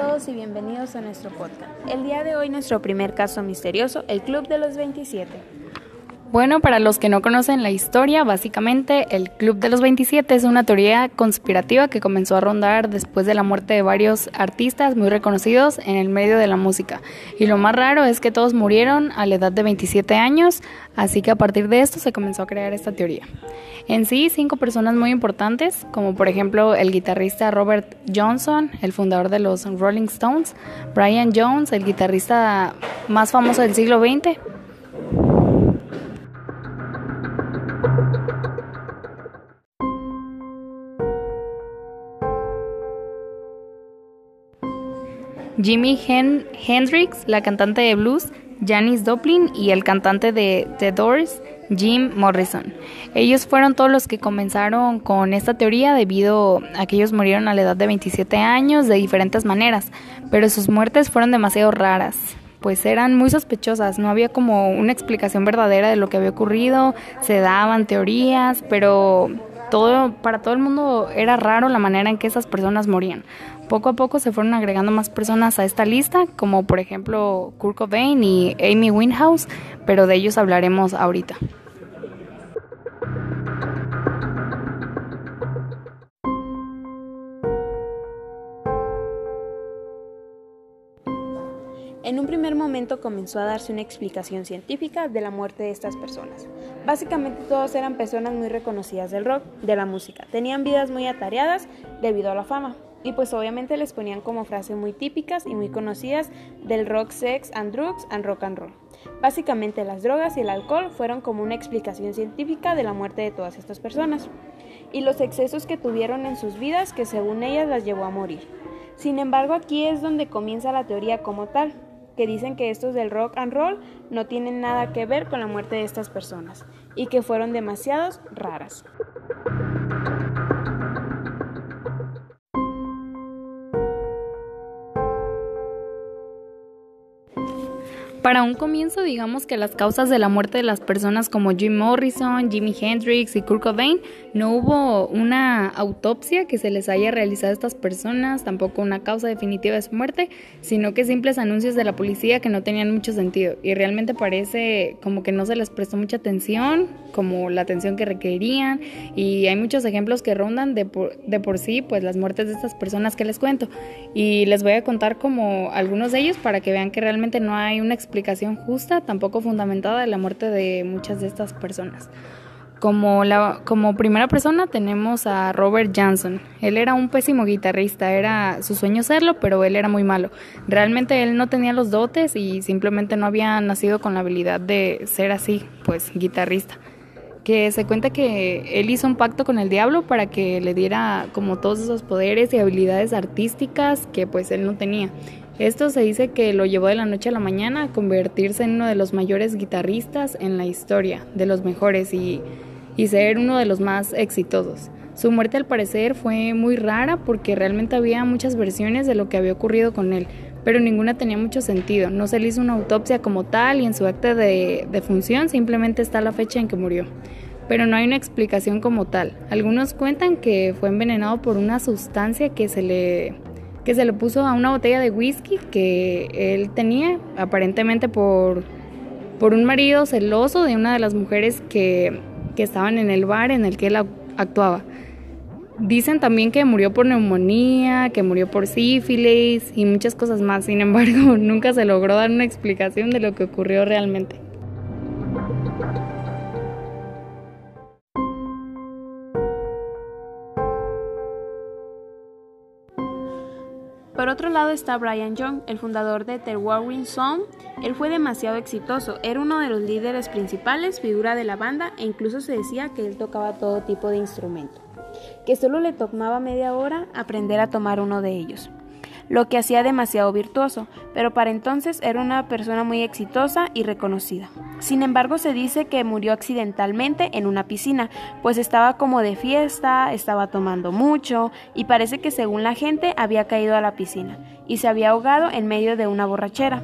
todos y bienvenidos a nuestro podcast. El día de hoy nuestro primer caso misterioso, el Club de los 27. Bueno, para los que no conocen la historia, básicamente el Club de los 27 es una teoría conspirativa que comenzó a rondar después de la muerte de varios artistas muy reconocidos en el medio de la música. Y lo más raro es que todos murieron a la edad de 27 años, así que a partir de esto se comenzó a crear esta teoría. En sí, cinco personas muy importantes, como por ejemplo el guitarrista Robert Johnson, el fundador de los Rolling Stones, Brian Jones, el guitarrista más famoso del siglo XX, Jimi Hendrix, la cantante de blues, Janis Joplin y el cantante de The Doors, Jim Morrison. Ellos fueron todos los que comenzaron con esta teoría debido a que ellos murieron a la edad de 27 años de diferentes maneras, pero sus muertes fueron demasiado raras, pues eran muy sospechosas, no había como una explicación verdadera de lo que había ocurrido, se daban teorías, pero todo para todo el mundo era raro la manera en que esas personas morían. Poco a poco se fueron agregando más personas a esta lista, como por ejemplo Kurt Cobain y Amy Winehouse, pero de ellos hablaremos ahorita. En un primer momento comenzó a darse una explicación científica de la muerte de estas personas. Básicamente todos eran personas muy reconocidas del rock, de la música. Tenían vidas muy atareadas debido a la fama. Y pues obviamente les ponían como frases muy típicas y muy conocidas del rock, sex and drugs and rock and roll. Básicamente las drogas y el alcohol fueron como una explicación científica de la muerte de todas estas personas y los excesos que tuvieron en sus vidas que según ellas las llevó a morir. Sin embargo, aquí es donde comienza la teoría como tal, que dicen que estos del rock and roll no tienen nada que ver con la muerte de estas personas y que fueron demasiados raras. Para un comienzo, digamos que las causas de la muerte de las personas como Jim Morrison, Jimi Hendrix y Kurt Cobain, no hubo una autopsia que se les haya realizado a estas personas, tampoco una causa definitiva de su muerte, sino que simples anuncios de la policía que no tenían mucho sentido. Y realmente parece como que no se les prestó mucha atención, como la atención que requerían y hay muchos ejemplos que rondan de por, de por sí, pues las muertes de estas personas que les cuento y les voy a contar como algunos de ellos para que vean que realmente no hay una explicación justa, tampoco fundamentada de la muerte de muchas de estas personas. Como, la, como primera persona tenemos a Robert Johnson. Él era un pésimo guitarrista, era su sueño serlo, pero él era muy malo. Realmente él no tenía los dotes y simplemente no había nacido con la habilidad de ser así, pues guitarrista. Que se cuenta que él hizo un pacto con el diablo para que le diera como todos esos poderes y habilidades artísticas que pues él no tenía. Esto se dice que lo llevó de la noche a la mañana a convertirse en uno de los mayores guitarristas en la historia, de los mejores y, y ser uno de los más exitosos. Su muerte al parecer fue muy rara porque realmente había muchas versiones de lo que había ocurrido con él, pero ninguna tenía mucho sentido. No se le hizo una autopsia como tal y en su acta de, de función simplemente está la fecha en que murió. Pero no hay una explicación como tal. Algunos cuentan que fue envenenado por una sustancia que se le que se le puso a una botella de whisky que él tenía, aparentemente por, por un marido celoso de una de las mujeres que, que estaban en el bar en el que él actuaba. Dicen también que murió por neumonía, que murió por sífilis y muchas cosas más. Sin embargo, nunca se logró dar una explicación de lo que ocurrió realmente. Por otro lado está Brian Young, el fundador de The Warring Song. Él fue demasiado exitoso, era uno de los líderes principales, figura de la banda e incluso se decía que él tocaba todo tipo de instrumento, que solo le tomaba media hora aprender a tomar uno de ellos lo que hacía demasiado virtuoso, pero para entonces era una persona muy exitosa y reconocida. Sin embargo, se dice que murió accidentalmente en una piscina, pues estaba como de fiesta, estaba tomando mucho y parece que según la gente había caído a la piscina y se había ahogado en medio de una borrachera.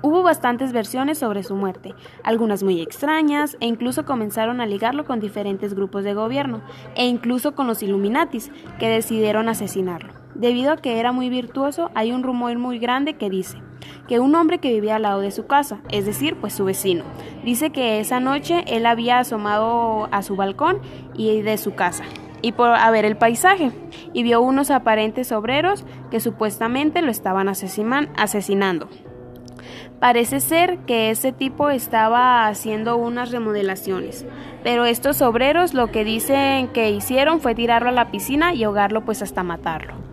Hubo bastantes versiones sobre su muerte, algunas muy extrañas, e incluso comenzaron a ligarlo con diferentes grupos de gobierno, e incluso con los Illuminatis, que decidieron asesinarlo. Debido a que era muy virtuoso, hay un rumor muy grande que dice que un hombre que vivía al lado de su casa, es decir, pues su vecino, dice que esa noche él había asomado a su balcón y de su casa y por a ver el paisaje y vio unos aparentes obreros que supuestamente lo estaban asesinando. Parece ser que ese tipo estaba haciendo unas remodelaciones, pero estos obreros lo que dicen que hicieron fue tirarlo a la piscina y ahogarlo pues hasta matarlo.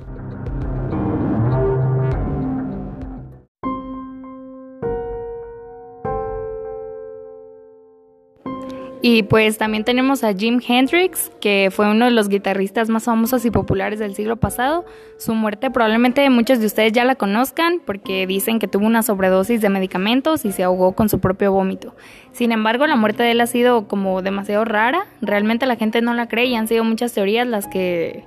Y pues también tenemos a Jim Hendrix, que fue uno de los guitarristas más famosos y populares del siglo pasado. Su muerte probablemente muchos de ustedes ya la conozcan porque dicen que tuvo una sobredosis de medicamentos y se ahogó con su propio vómito. Sin embargo, la muerte de él ha sido como demasiado rara. Realmente la gente no la cree y han sido muchas teorías las que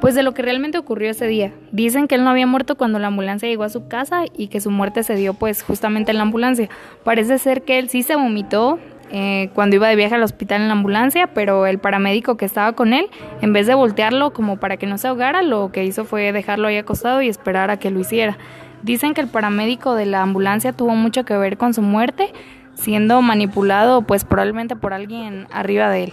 pues de lo que realmente ocurrió ese día. Dicen que él no había muerto cuando la ambulancia llegó a su casa y que su muerte se dio pues justamente en la ambulancia. Parece ser que él sí se vomitó eh, cuando iba de viaje al hospital en la ambulancia, pero el paramédico que estaba con él, en vez de voltearlo como para que no se ahogara, lo que hizo fue dejarlo ahí acostado y esperar a que lo hiciera. Dicen que el paramédico de la ambulancia tuvo mucho que ver con su muerte, siendo manipulado pues probablemente por alguien arriba de él.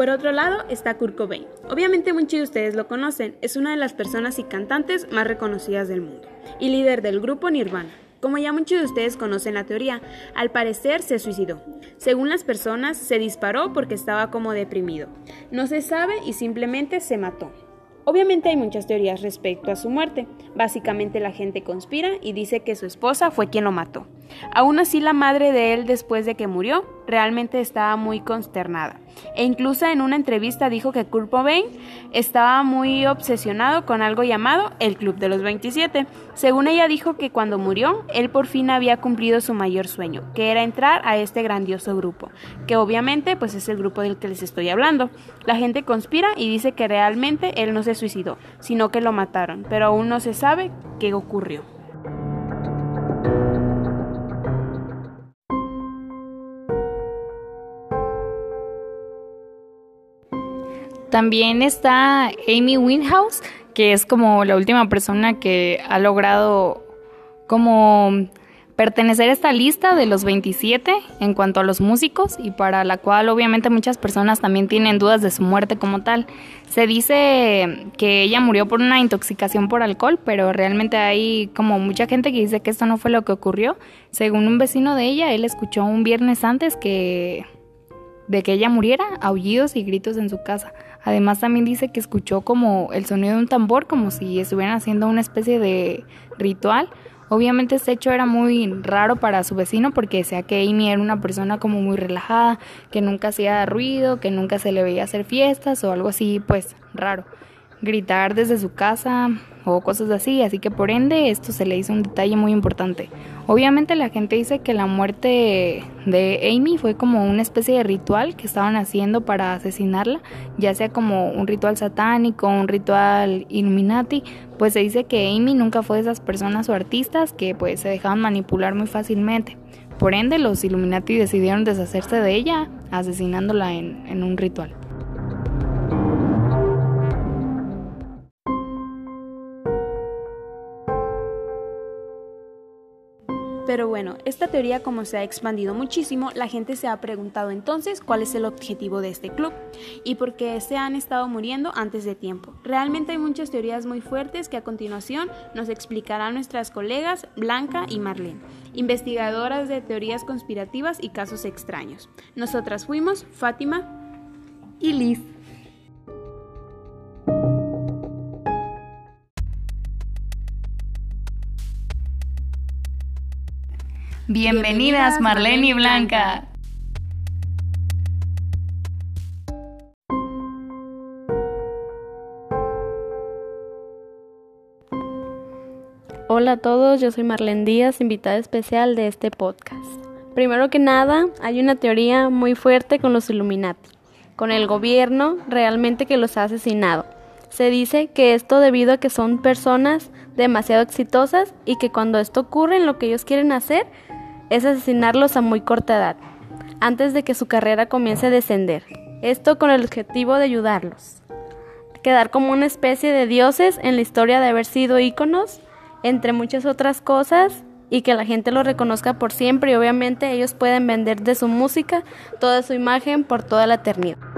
Por otro lado está Kurt Cobain. Obviamente muchos de ustedes lo conocen, es una de las personas y cantantes más reconocidas del mundo y líder del grupo Nirvana. Como ya muchos de ustedes conocen la teoría, al parecer se suicidó. Según las personas, se disparó porque estaba como deprimido. No se sabe y simplemente se mató. Obviamente hay muchas teorías respecto a su muerte. Básicamente la gente conspira y dice que su esposa fue quien lo mató. Aún así la madre de él después de que murió realmente estaba muy consternada e incluso en una entrevista dijo que Kurt Cobain estaba muy obsesionado con algo llamado el Club de los 27. Según ella dijo que cuando murió, él por fin había cumplido su mayor sueño, que era entrar a este grandioso grupo, que obviamente pues es el grupo del que les estoy hablando. La gente conspira y dice que realmente él no se suicidó, sino que lo mataron, pero aún no se sabe qué ocurrió. También está Amy Winehouse, que es como la última persona que ha logrado como pertenecer a esta lista de los 27 en cuanto a los músicos y para la cual obviamente muchas personas también tienen dudas de su muerte como tal. Se dice que ella murió por una intoxicación por alcohol, pero realmente hay como mucha gente que dice que esto no fue lo que ocurrió. Según un vecino de ella, él escuchó un viernes antes que de que ella muriera aullidos y gritos en su casa. Además también dice que escuchó como el sonido de un tambor, como si estuvieran haciendo una especie de ritual. Obviamente este hecho era muy raro para su vecino porque decía que Amy era una persona como muy relajada, que nunca hacía ruido, que nunca se le veía hacer fiestas o algo así, pues raro gritar desde su casa o cosas así, así que por ende esto se le hizo un detalle muy importante. Obviamente la gente dice que la muerte de Amy fue como una especie de ritual que estaban haciendo para asesinarla, ya sea como un ritual satánico, un ritual Illuminati, pues se dice que Amy nunca fue de esas personas o artistas que pues se dejaban manipular muy fácilmente. Por ende los Illuminati decidieron deshacerse de ella asesinándola en, en un ritual. Pero bueno, esta teoría como se ha expandido muchísimo, la gente se ha preguntado entonces cuál es el objetivo de este club y por qué se han estado muriendo antes de tiempo. Realmente hay muchas teorías muy fuertes que a continuación nos explicarán nuestras colegas Blanca y Marlene, investigadoras de teorías conspirativas y casos extraños. Nosotras fuimos Fátima y Liz. Bienvenidas Marlene y Blanca. Hola a todos, yo soy Marlene Díaz, invitada especial de este podcast. Primero que nada, hay una teoría muy fuerte con los Illuminati. con el gobierno realmente que los ha asesinado. Se dice que esto debido a que son personas demasiado exitosas y que cuando esto ocurre lo que ellos quieren hacer es asesinarlos a muy corta edad, antes de que su carrera comience a descender. Esto con el objetivo de ayudarlos. Quedar como una especie de dioses en la historia de haber sido íconos, entre muchas otras cosas, y que la gente lo reconozca por siempre y obviamente ellos pueden vender de su música toda su imagen por toda la eternidad.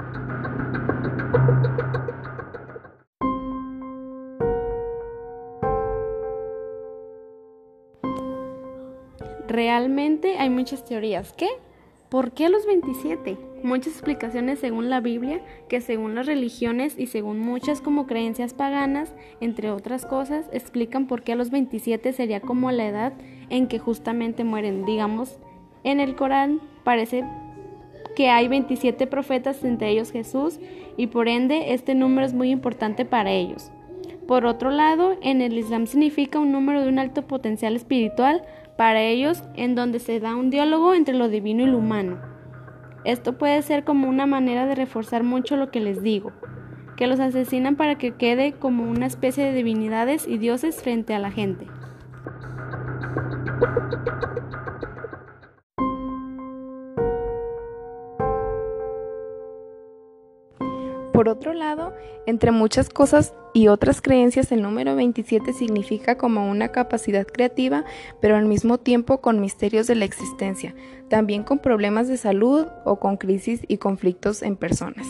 Realmente hay muchas teorías. ¿Qué? ¿Por qué los 27? Muchas explicaciones según la Biblia, que según las religiones y según muchas como creencias paganas, entre otras cosas, explican por qué a los 27 sería como la edad en que justamente mueren. Digamos, en el Corán parece que hay 27 profetas, entre ellos Jesús, y por ende este número es muy importante para ellos. Por otro lado, en el Islam significa un número de un alto potencial espiritual para ellos en donde se da un diálogo entre lo divino y lo humano. Esto puede ser como una manera de reforzar mucho lo que les digo, que los asesinan para que quede como una especie de divinidades y dioses frente a la gente. Por otro lado, entre muchas cosas y otras creencias, el número 27 significa como una capacidad creativa, pero al mismo tiempo con misterios de la existencia, también con problemas de salud o con crisis y conflictos en personas.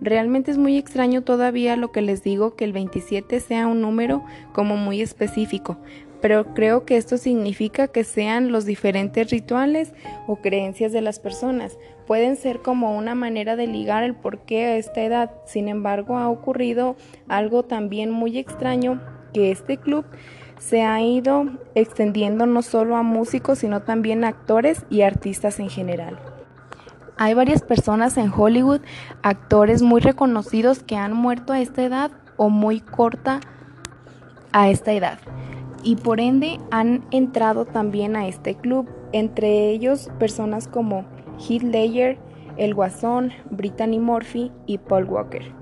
Realmente es muy extraño todavía lo que les digo que el 27 sea un número como muy específico, pero creo que esto significa que sean los diferentes rituales o creencias de las personas. Pueden ser como una manera de ligar el porqué a esta edad. Sin embargo, ha ocurrido algo también muy extraño que este club se ha ido extendiendo no solo a músicos, sino también a actores y artistas en general. Hay varias personas en Hollywood, actores muy reconocidos que han muerto a esta edad o muy corta a esta edad y por ende han entrado también a este club, entre ellos personas como Heath Ledger, El Guasón, Brittany Murphy y Paul Walker.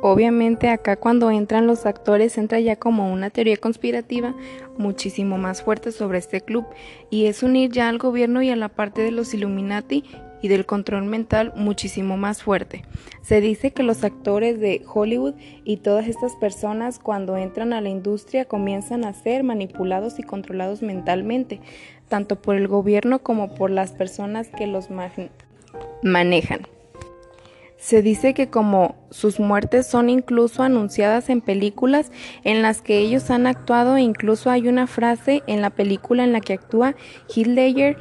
Obviamente acá cuando entran los actores entra ya como una teoría conspirativa muchísimo más fuerte sobre este club y es unir ya al gobierno y a la parte de los Illuminati y del control mental muchísimo más fuerte. Se dice que los actores de Hollywood y todas estas personas cuando entran a la industria comienzan a ser manipulados y controlados mentalmente, tanto por el gobierno como por las personas que los manejan. Se dice que como sus muertes son incluso anunciadas en películas en las que ellos han actuado incluso hay una frase en la película en la que actúa Heath Ledger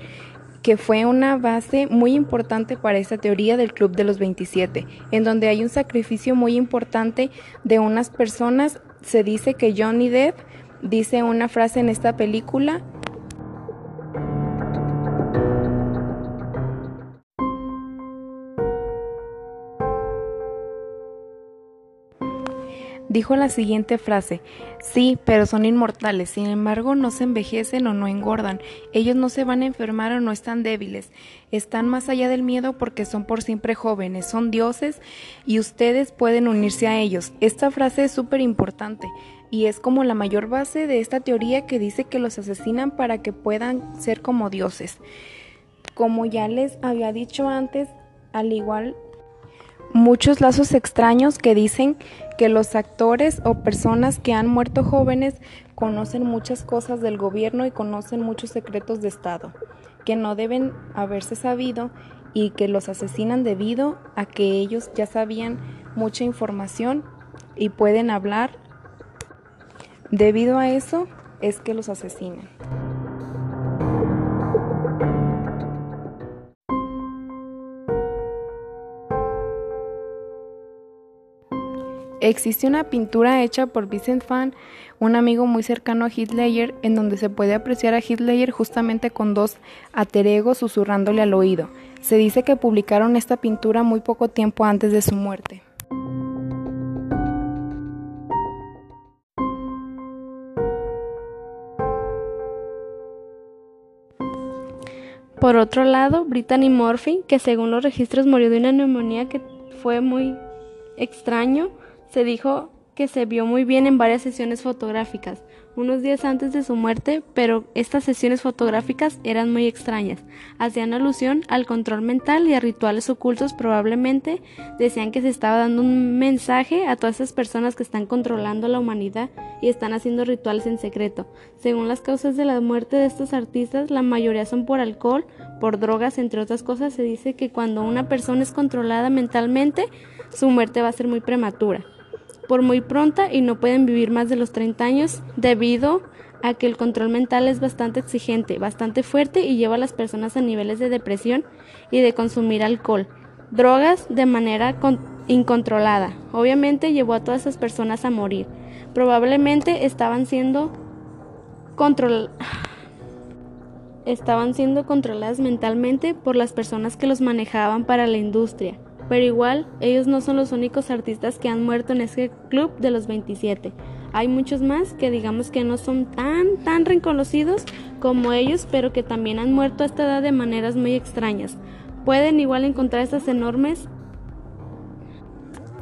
que fue una base muy importante para esta teoría del Club de los 27, en donde hay un sacrificio muy importante de unas personas. Se dice que Johnny Depp dice una frase en esta película dijo la siguiente frase, sí, pero son inmortales, sin embargo no se envejecen o no engordan, ellos no se van a enfermar o no están débiles, están más allá del miedo porque son por siempre jóvenes, son dioses y ustedes pueden unirse a ellos. Esta frase es súper importante y es como la mayor base de esta teoría que dice que los asesinan para que puedan ser como dioses. Como ya les había dicho antes, al igual muchos lazos extraños que dicen que los actores o personas que han muerto jóvenes conocen muchas cosas del gobierno y conocen muchos secretos de Estado que no deben haberse sabido y que los asesinan debido a que ellos ya sabían mucha información y pueden hablar. Debido a eso es que los asesinan. Existe una pintura hecha por Vincent Fan, un amigo muy cercano a Hitler, en donde se puede apreciar a Hitler justamente con dos ateregos susurrándole al oído. Se dice que publicaron esta pintura muy poco tiempo antes de su muerte. Por otro lado, Brittany Murphy, que según los registros murió de una neumonía que fue muy extraño, se dijo que se vio muy bien en varias sesiones fotográficas, unos días antes de su muerte, pero estas sesiones fotográficas eran muy extrañas. Hacían alusión al control mental y a rituales ocultos probablemente decían que se estaba dando un mensaje a todas esas personas que están controlando la humanidad y están haciendo rituales en secreto. Según las causas de la muerte de estos artistas, la mayoría son por alcohol, por drogas, entre otras cosas, se dice que cuando una persona es controlada mentalmente, su muerte va a ser muy prematura por muy pronta y no pueden vivir más de los 30 años debido a que el control mental es bastante exigente, bastante fuerte y lleva a las personas a niveles de depresión y de consumir alcohol, drogas de manera incontrolada. Obviamente llevó a todas esas personas a morir. Probablemente estaban siendo control estaban siendo controladas mentalmente por las personas que los manejaban para la industria. Pero igual, ellos no son los únicos artistas que han muerto en este club de los 27. Hay muchos más que digamos que no son tan, tan reconocidos como ellos, pero que también han muerto a esta edad de maneras muy extrañas. Pueden igual encontrar estas enormes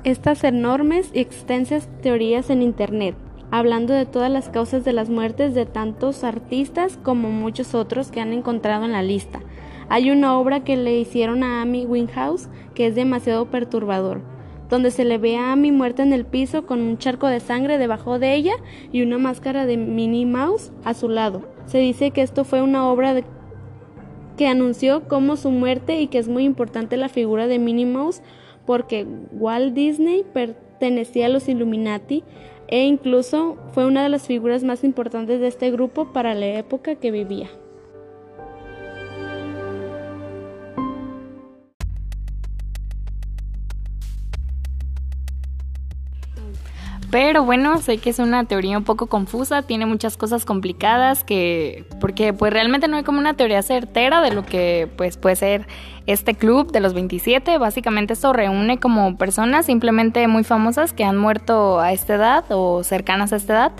estas enormes y extensas teorías en internet, hablando de todas las causas de las muertes de tantos artistas como muchos otros que han encontrado en la lista. Hay una obra que le hicieron a Amy Winghouse que es demasiado perturbador, donde se le ve a Amy muerta en el piso con un charco de sangre debajo de ella y una máscara de Minnie Mouse a su lado. Se dice que esto fue una obra que anunció como su muerte y que es muy importante la figura de Minnie Mouse porque Walt Disney pertenecía a los Illuminati e incluso fue una de las figuras más importantes de este grupo para la época que vivía. Pero bueno, sé que es una teoría un poco confusa, tiene muchas cosas complicadas que porque pues realmente no hay como una teoría certera de lo que pues puede ser este club de los 27. Básicamente esto reúne como personas simplemente muy famosas que han muerto a esta edad o cercanas a esta edad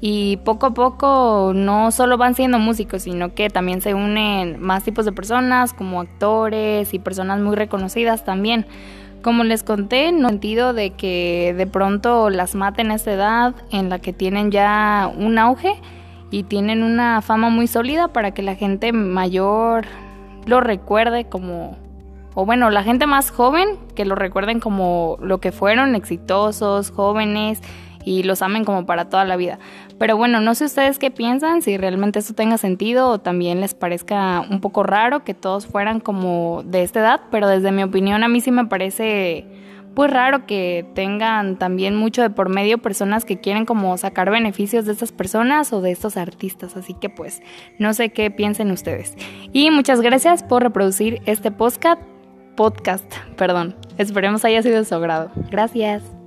y poco a poco no solo van siendo músicos, sino que también se unen más tipos de personas como actores y personas muy reconocidas también. Como les conté, no sentido de que de pronto las maten a esta edad en la que tienen ya un auge y tienen una fama muy sólida para que la gente mayor lo recuerde como, o bueno, la gente más joven que lo recuerden como lo que fueron, exitosos, jóvenes y los amen como para toda la vida. Pero bueno, no sé ustedes qué piensan, si realmente esto tenga sentido o también les parezca un poco raro que todos fueran como de esta edad, pero desde mi opinión a mí sí me parece pues raro que tengan también mucho de por medio personas que quieren como sacar beneficios de estas personas o de estos artistas, así que pues no sé qué piensen ustedes. Y muchas gracias por reproducir este podcast, podcast, perdón. Esperemos haya sido de su agrado. Gracias.